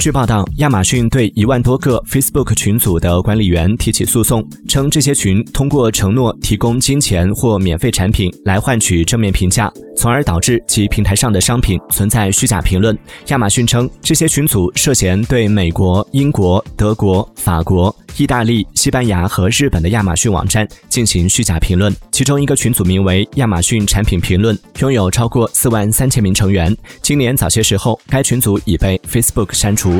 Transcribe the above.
据报道，亚马逊对一万多个 Facebook 群组的管理员提起诉讼，称这些群通过承诺提供金钱或免费产品来换取正面评价，从而导致其平台上的商品存在虚假评论。亚马逊称，这些群组涉嫌对美国、英国、德国、法国。意大利、西班牙和日本的亚马逊网站进行虚假评论，其中一个群组名为“亚马逊产品评论”，拥有超过四万三千名成员。今年早些时候，该群组已被 Facebook 删除。